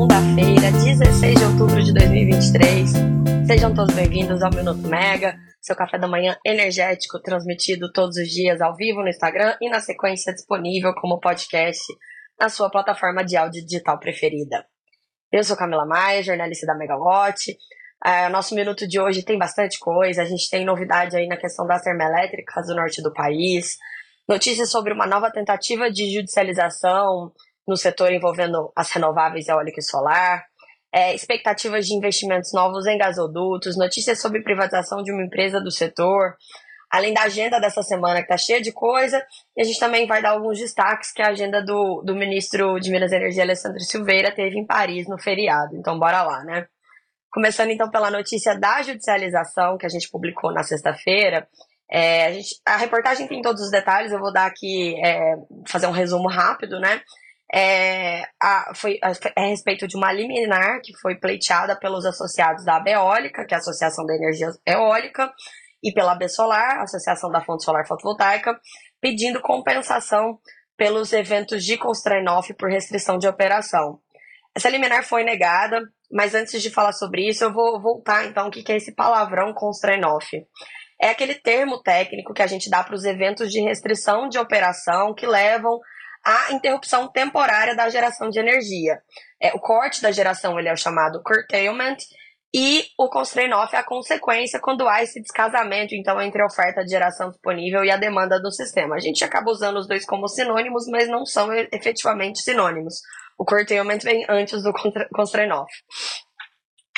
segunda-feira, 16 de outubro de 2023. Sejam todos bem-vindos ao Minuto Mega, seu café da manhã energético transmitido todos os dias ao vivo no Instagram e na sequência disponível como podcast na sua plataforma de áudio digital preferida. Eu sou Camila Maia, jornalista da Megawatt. É, nosso minuto de hoje tem bastante coisa. A gente tem novidade aí na questão das termoelétricas do norte do país, notícias sobre uma nova tentativa de judicialização no setor envolvendo as renováveis eólica e solar, é, expectativas de investimentos novos em gasodutos, notícias sobre privatização de uma empresa do setor, além da agenda dessa semana que está cheia de coisa, e a gente também vai dar alguns destaques que a agenda do, do ministro de Minas e Energia, Alessandro Silveira, teve em Paris no feriado. Então, bora lá, né? Começando então pela notícia da judicialização que a gente publicou na sexta-feira. É, a, gente, a, reportagem tem todos os detalhes, eu vou dar aqui, é, fazer um resumo rápido, né? É, a, foi a, a, respeito de uma liminar que foi pleiteada pelos associados da Abeólica, que é a Associação da Energia Eólica, e pela Solar, Associação da Fonte Solar Fotovoltaica, pedindo compensação pelos eventos de Constrainoff por restrição de operação. Essa liminar foi negada, mas antes de falar sobre isso, eu vou voltar então o que é esse palavrão Constrainoff. É aquele termo técnico que a gente dá para os eventos de restrição de operação que levam a interrupção temporária da geração de energia. É, o corte da geração ele é o chamado curtailment, e o constraint off é a consequência quando há esse descasamento, então, entre a oferta de geração disponível e a demanda do sistema. A gente acaba usando os dois como sinônimos, mas não são efetivamente sinônimos. O curtailment vem antes do constraint off.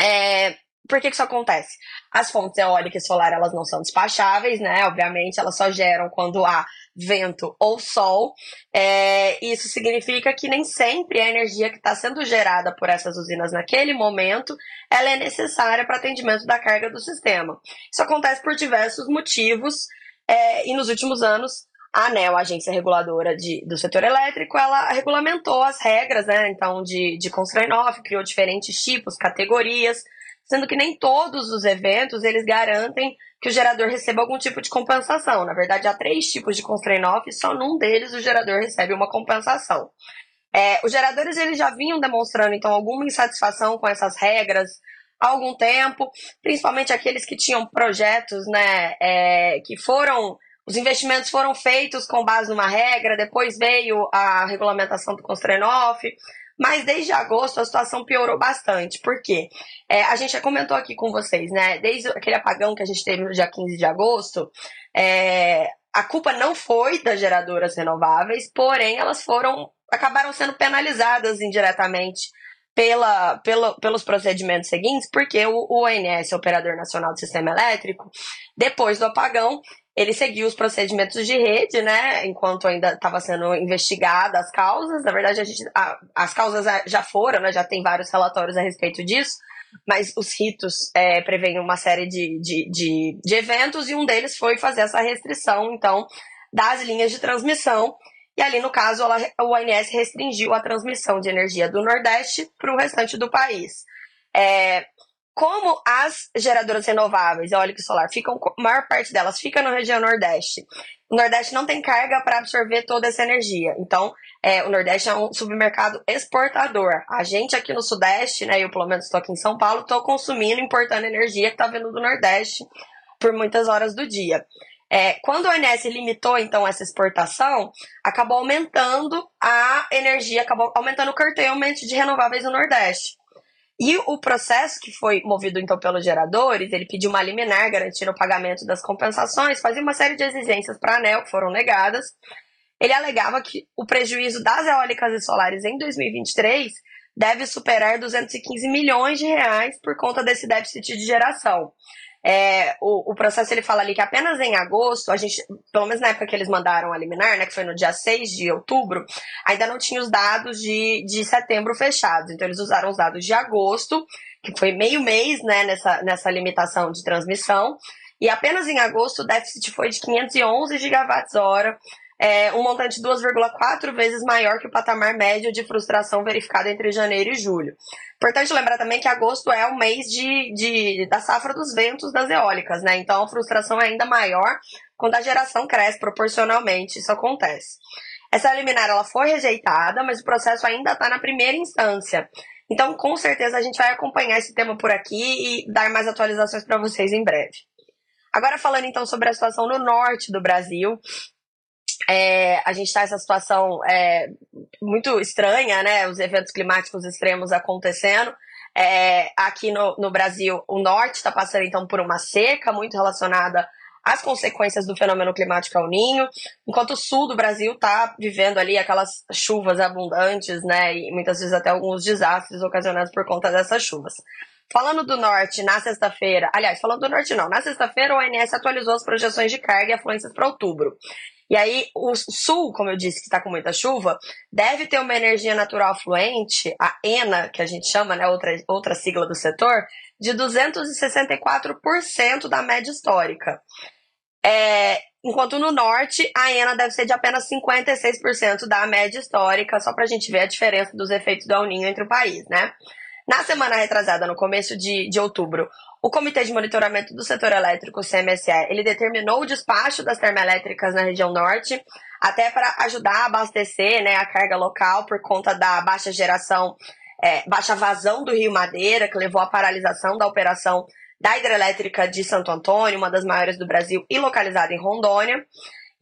É, por que, que isso acontece? As fontes eólica e solar elas não são despacháveis, né? Obviamente, elas só geram quando há vento ou sol. É, isso significa que nem sempre a energia que está sendo gerada por essas usinas naquele momento ela é necessária para atendimento da carga do sistema. Isso acontece por diversos motivos é, e nos últimos anos a ANEL, a agência reguladora de, do setor elétrico, ela regulamentou as regras, né, então, de, de constraint off, criou diferentes tipos, categorias, sendo que nem todos os eventos eles garantem que o gerador receba algum tipo de compensação. Na verdade, há três tipos de constraint off, só num deles o gerador recebe uma compensação. É, os geradores eles já vinham demonstrando então alguma insatisfação com essas regras há algum tempo, principalmente aqueles que tinham projetos, né, é, que foram os investimentos foram feitos com base numa regra, depois veio a regulamentação do constraint off, mas desde agosto a situação piorou bastante. Por quê? É, a gente já comentou aqui com vocês, né? Desde aquele apagão que a gente teve no dia 15 de agosto, é, a culpa não foi das geradoras renováveis, porém elas foram acabaram sendo penalizadas indiretamente pela, pela, pelos procedimentos seguintes, porque o, o ONS, Operador Nacional do Sistema Elétrico, depois do apagão, ele seguiu os procedimentos de rede, né? Enquanto ainda estava sendo investigada as causas. Na verdade, a gente, a, as causas já foram, né? Já tem vários relatórios a respeito disso. Mas os ritos é, uma série de, de, de, de eventos e um deles foi fazer essa restrição, então, das linhas de transmissão. E ali, no caso, o ONS restringiu a transmissão de energia do Nordeste para o restante do país. É, como as geradoras renováveis, eólica e solar, ficam, a maior parte delas fica na região Nordeste. O Nordeste não tem carga para absorver toda essa energia. Então, é, o Nordeste é um submercado exportador. A gente aqui no Sudeste, né, eu pelo menos estou aqui em São Paulo, estou consumindo, importando energia que está vindo do Nordeste por muitas horas do dia. É, quando o ONS limitou, então, essa exportação, acabou aumentando a energia, acabou aumentando o curtailment de renováveis no Nordeste. E o processo que foi movido então pelos geradores, ele pediu uma liminar garantindo o pagamento das compensações, fazia uma série de exigências para a ANEL que foram negadas. Ele alegava que o prejuízo das eólicas e solares em 2023 deve superar 215 milhões de reais por conta desse déficit de geração. É, o, o processo ele fala ali que apenas em agosto, a gente, pelo menos na época que eles mandaram a liminar, né, que foi no dia 6 de outubro, ainda não tinha os dados de, de setembro fechados. Então eles usaram os dados de agosto, que foi meio mês né, nessa, nessa limitação de transmissão. E apenas em agosto o déficit foi de 511 gigawatts-hora, é, um montante 2,4 vezes maior que o patamar médio de frustração verificado entre janeiro e julho. Importante lembrar também que agosto é o mês de, de, da safra dos ventos das eólicas, né? Então a frustração é ainda maior quando a geração cresce proporcionalmente, isso acontece. Essa liminar ela foi rejeitada, mas o processo ainda está na primeira instância. Então, com certeza, a gente vai acompanhar esse tema por aqui e dar mais atualizações para vocês em breve. Agora, falando então sobre a situação no norte do Brasil, é, a gente está nessa situação é, muito estranha, né? Os eventos climáticos extremos acontecendo. É, aqui no, no Brasil, o norte está passando então por uma seca muito relacionada às consequências do fenômeno climático ao ninho, enquanto o sul do Brasil está vivendo ali aquelas chuvas abundantes, né? E muitas vezes até alguns desastres ocasionados por conta dessas chuvas. Falando do norte, na sexta-feira, aliás, falando do norte não, na sexta-feira o ONS atualizou as projeções de carga e afluências para outubro. E aí, o sul, como eu disse, que está com muita chuva, deve ter uma energia natural fluente, a ENA, que a gente chama, né, outra, outra sigla do setor, de 264% da média histórica. É, enquanto no norte, a ENA deve ser de apenas 56% da média histórica, só para a gente ver a diferença dos efeitos do El Ninho entre o país, né? Na semana retrasada, no começo de, de outubro, o Comitê de Monitoramento do Setor Elétrico, CMSE, ele determinou o despacho das termoelétricas na região norte, até para ajudar a abastecer né, a carga local por conta da baixa geração, é, baixa vazão do Rio Madeira, que levou à paralisação da operação da hidrelétrica de Santo Antônio, uma das maiores do Brasil e localizada em Rondônia.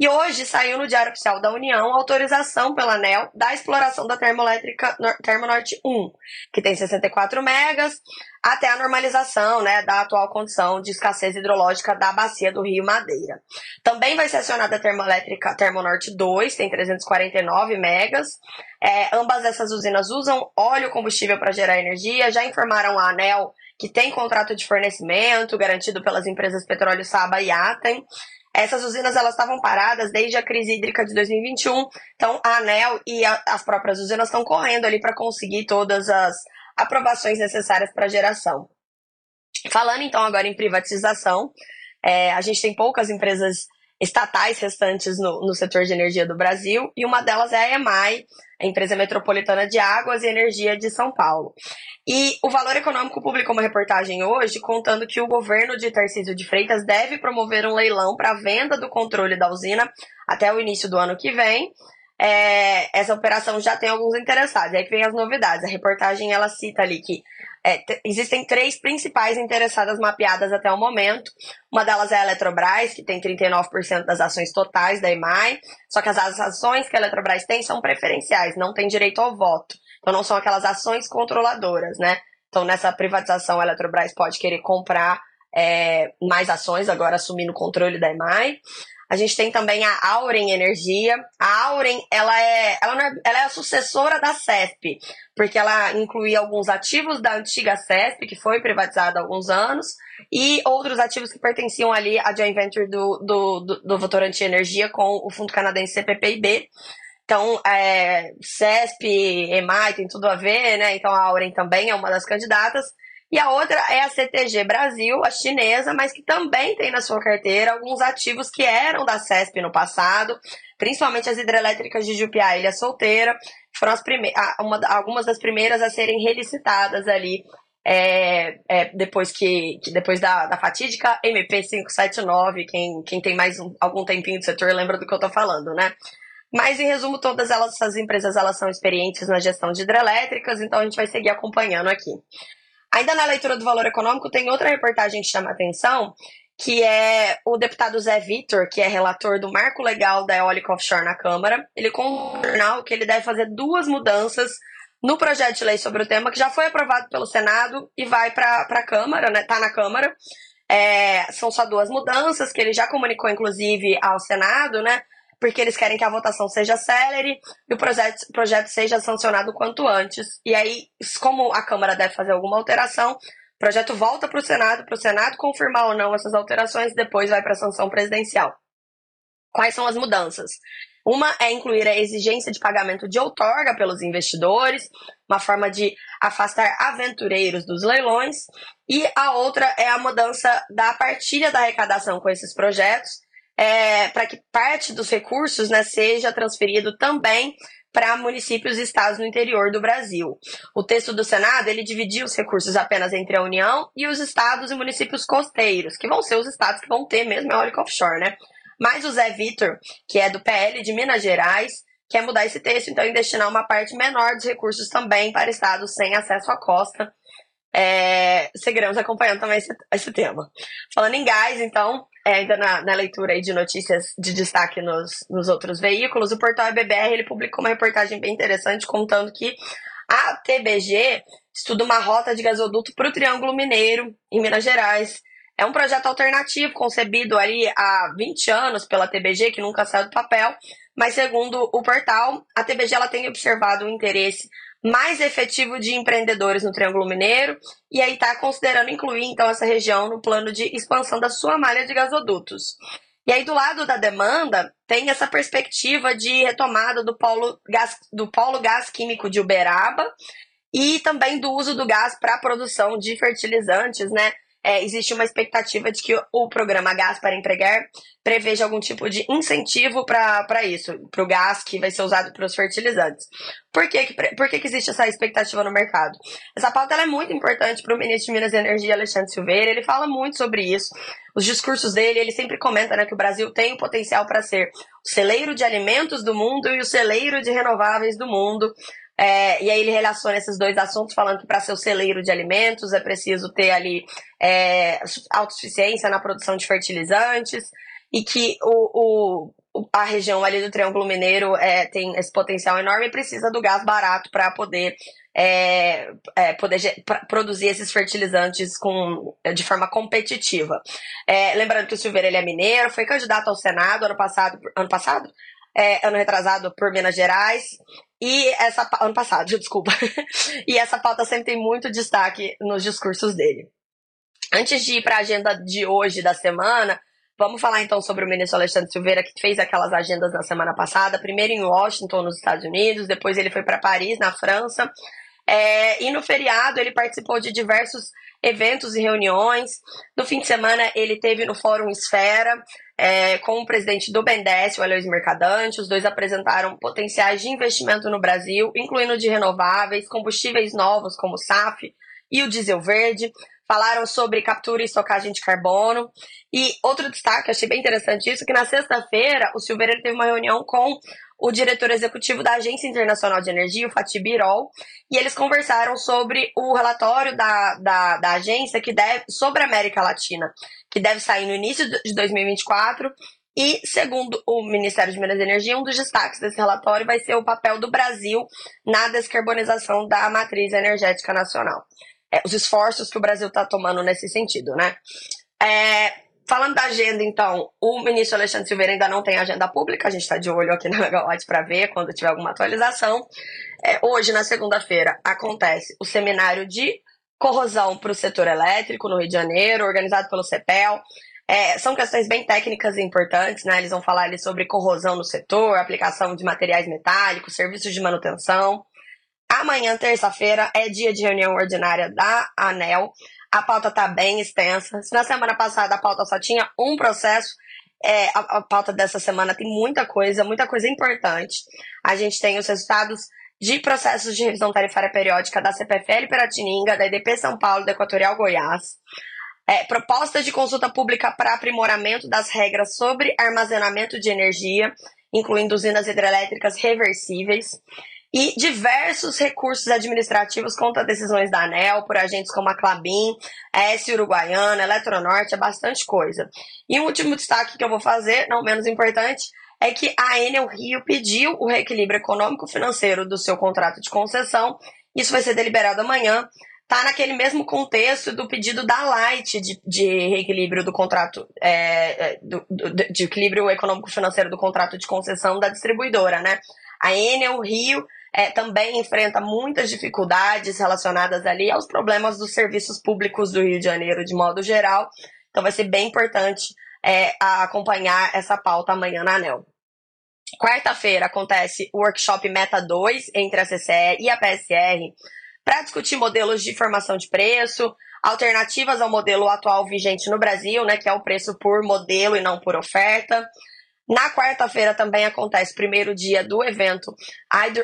E hoje saiu no Diário Oficial da União autorização pela ANEL da exploração da termoelétrica Termonorte 1, que tem 64 megas, até a normalização né, da atual condição de escassez hidrológica da bacia do Rio Madeira. Também vai ser acionada a termoelétrica Termonorte 2, tem 349 megas. É, ambas essas usinas usam óleo combustível para gerar energia, já informaram a ANEL que tem contrato de fornecimento garantido pelas empresas Petróleo Saba e Atem. Essas usinas elas estavam paradas desde a crise hídrica de 2021, então a ANEL e a, as próprias usinas estão correndo ali para conseguir todas as aprovações necessárias para geração. Falando então agora em privatização, é, a gente tem poucas empresas estatais restantes no, no setor de energia do Brasil, e uma delas é a EMAI, a Empresa Metropolitana de Águas e Energia de São Paulo. E o Valor Econômico publicou uma reportagem hoje contando que o governo de Tarcísio de Freitas deve promover um leilão para venda do controle da usina até o início do ano que vem. É, essa operação já tem alguns interessados. Aí vem as novidades. A reportagem ela cita ali que é, existem três principais interessadas mapeadas até o momento. Uma delas é a Eletrobras, que tem 39% das ações totais da EMAI, só que as ações que a Eletrobras tem são preferenciais, não tem direito ao voto. Então não são aquelas ações controladoras, né? Então nessa privatização a Eletrobras pode querer comprar é, mais ações, agora assumindo o controle da EMAI. A gente tem também a Auren Energia. A Auren, ela é, ela, é, ela é a sucessora da CESP, porque ela incluía alguns ativos da antiga CESP, que foi privatizada há alguns anos, e outros ativos que pertenciam ali à joint venture do, do, do, do Votorantim Energia com o fundo canadense CPPIB. Então, é, CESP, EMAI tem tudo a ver, né? Então a Auren também é uma das candidatas. E a outra é a CTG Brasil, a chinesa, mas que também tem na sua carteira alguns ativos que eram da CESP no passado, principalmente as hidrelétricas de Jupiá Ilha Solteira, foram as uma, algumas das primeiras a serem relicitadas ali é, é, depois que, que, depois da, da fatídica MP 579, quem, quem tem mais um, algum tempinho do setor lembra do que eu estou falando, né? Mas, em resumo, todas elas, essas empresas elas são experientes na gestão de hidrelétricas, então a gente vai seguir acompanhando aqui. Ainda na leitura do valor econômico, tem outra reportagem que chama atenção, que é o deputado Zé Vitor, que é relator do marco legal da eólica offshore na Câmara. Ele contou no jornal que ele deve fazer duas mudanças no projeto de lei sobre o tema, que já foi aprovado pelo Senado e vai para a Câmara, né? Está na Câmara. É, são só duas mudanças que ele já comunicou, inclusive, ao Senado, né? Porque eles querem que a votação seja célere e o projeto, projeto seja sancionado quanto antes. E aí, como a Câmara deve fazer alguma alteração, o projeto volta para o Senado, para o Senado confirmar ou não essas alterações, depois vai para a sanção presidencial. Quais são as mudanças? Uma é incluir a exigência de pagamento de outorga pelos investidores, uma forma de afastar aventureiros dos leilões, e a outra é a mudança da partilha da arrecadação com esses projetos, é, para que parte dos recursos né, seja transferido também para municípios e estados no interior do Brasil. O texto do Senado ele dividiu os recursos apenas entre a União e os estados e municípios costeiros, que vão ser os estados que vão ter mesmo eólica offshore, né? Mas o Zé Vitor, que é do PL de Minas Gerais, quer mudar esse texto, então, e destinar uma parte menor dos recursos também para estados sem acesso à costa. É, seguiremos acompanhando também esse, esse tema. Falando em gás, então, é, ainda na, na, leitura aí de notícias de destaque nos, nos outros veículos, o portal EBBR ele publicou uma reportagem bem interessante contando que a TBG estuda uma rota de gasoduto para o Triângulo Mineiro, em Minas Gerais. É um projeto alternativo concebido ali há 20 anos pela TBG, que nunca saiu do papel, mas segundo o portal, a TBG ela tem observado o interesse mais efetivo de empreendedores no Triângulo Mineiro e aí está considerando incluir então essa região no plano de expansão da sua malha de gasodutos. E aí do lado da demanda tem essa perspectiva de retomada do polo gás, do polo gás químico de Uberaba e também do uso do gás para a produção de fertilizantes, né? É, existe uma expectativa de que o programa Gás para Empregar preveja algum tipo de incentivo para isso, para o gás que vai ser usado para os fertilizantes. Por, que, por que, que existe essa expectativa no mercado? Essa pauta é muito importante para o ministro de Minas e Energia, Alexandre Silveira, ele fala muito sobre isso. Os discursos dele, ele sempre comenta né, que o Brasil tem o potencial para ser o celeiro de alimentos do mundo e o celeiro de renováveis do mundo. É, e aí ele relaciona esses dois assuntos, falando que para ser o celeiro de alimentos é preciso ter ali é, autossuficiência na produção de fertilizantes e que o, o, a região ali do Triângulo Mineiro é, tem esse potencial enorme e precisa do gás barato para poder, é, é, poder produzir esses fertilizantes com, de forma competitiva. É, lembrando que o Silveira ele é mineiro, foi candidato ao Senado ano passado, ano passado? É, ano retrasado por Minas Gerais e essa. Ano passado, desculpa. e essa pauta sempre tem muito destaque nos discursos dele. Antes de ir para a agenda de hoje, da semana, vamos falar então sobre o ministro Alexandre Silveira, que fez aquelas agendas na semana passada. Primeiro em Washington, nos Estados Unidos, depois ele foi para Paris, na França. É, e no feriado ele participou de diversos eventos e reuniões. No fim de semana ele teve no Fórum Esfera, é, com o presidente do BNDES, o Aloysio Mercadante. Os dois apresentaram potenciais de investimento no Brasil, incluindo de renováveis, combustíveis novos como o SAF e o diesel verde. Falaram sobre captura e estocagem de carbono. E outro destaque, achei bem interessante isso, que na sexta-feira o Silveira teve uma reunião com o diretor executivo da Agência Internacional de Energia, o Fatih Birol, e eles conversaram sobre o relatório da, da, da agência que deve, sobre a América Latina, que deve sair no início de 2024. E, segundo o Ministério de Minas e Energia, um dos destaques desse relatório vai ser o papel do Brasil na descarbonização da matriz energética nacional. É, os esforços que o Brasil está tomando nesse sentido, né? É, Falando da agenda, então, o ministro Alexandre Silveira ainda não tem agenda pública, a gente está de olho aqui na Megawatt para ver quando tiver alguma atualização. É, hoje, na segunda-feira, acontece o seminário de corrosão para o setor elétrico no Rio de Janeiro, organizado pelo CEPEL. É, são questões bem técnicas e importantes, né? Eles vão falar ali sobre corrosão no setor, aplicação de materiais metálicos, serviços de manutenção. Amanhã, terça-feira, é dia de reunião ordinária da ANEL. A pauta está bem extensa. Se na semana passada a pauta só tinha um processo, é, a, a pauta dessa semana tem muita coisa, muita coisa importante. A gente tem os resultados de processos de revisão tarifária periódica da CPFL Piratininga, da EDP São Paulo, da Equatorial Goiás. É, proposta de consulta pública para aprimoramento das regras sobre armazenamento de energia, incluindo usinas hidrelétricas reversíveis e diversos recursos administrativos contra decisões da ANEL por agentes como a Clabin, a S Uruguaiana, Eletronorte, é bastante coisa. E um último destaque que eu vou fazer, não menos importante, é que a Enel Rio pediu o reequilíbrio econômico-financeiro do seu contrato de concessão. Isso vai ser deliberado amanhã. Está naquele mesmo contexto do pedido da Light de, de reequilíbrio do contrato, é, é do, do, de equilíbrio econômico-financeiro do contrato de concessão da distribuidora, né? A Enel Rio é, também enfrenta muitas dificuldades relacionadas ali aos problemas dos serviços públicos do Rio de Janeiro de modo geral. Então vai ser bem importante é, acompanhar essa pauta amanhã na ANEL. Quarta-feira acontece o workshop Meta 2 entre a CCE e a PSR para discutir modelos de formação de preço, alternativas ao modelo atual vigente no Brasil, né, que é o preço por modelo e não por oferta. Na quarta-feira também acontece o primeiro dia do evento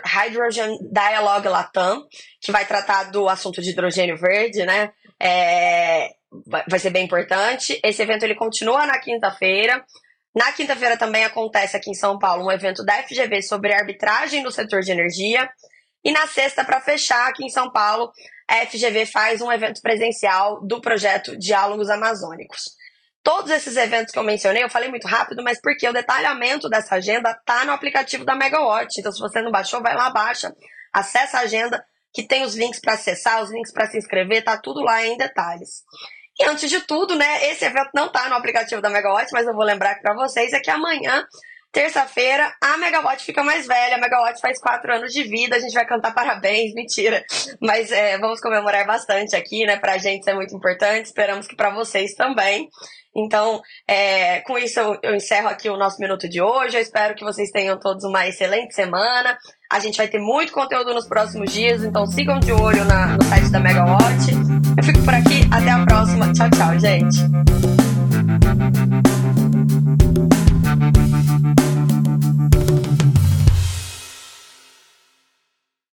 Hydrogen Dialogue Latam, que vai tratar do assunto de hidrogênio verde, né? É, vai ser bem importante. Esse evento ele continua na quinta-feira. Na quinta-feira também acontece aqui em São Paulo um evento da FGV sobre arbitragem no setor de energia. E na sexta, para fechar, aqui em São Paulo, a FGV faz um evento presencial do projeto Diálogos Amazônicos. Todos esses eventos que eu mencionei, eu falei muito rápido, mas porque o detalhamento dessa agenda tá no aplicativo da Megawatt. Então, se você não baixou, vai lá, baixa, acessa a agenda, que tem os links para acessar, os links para se inscrever, tá tudo lá em detalhes. E antes de tudo, né, esse evento não tá no aplicativo da Megawatt, mas eu vou lembrar para vocês é que amanhã Terça-feira, a Megawatt fica mais velha. A Megawatt faz quatro anos de vida. A gente vai cantar parabéns, mentira. Mas é, vamos comemorar bastante aqui, né? Pra gente isso é muito importante. Esperamos que para vocês também. Então, é, com isso eu, eu, encerro aqui o nosso minuto de hoje. Eu espero que vocês tenham todos uma excelente semana. A gente vai ter muito conteúdo nos próximos dias, então sigam de olho na, no site da Megawatt. Eu fico por aqui, até a próxima. Tchau, tchau, gente.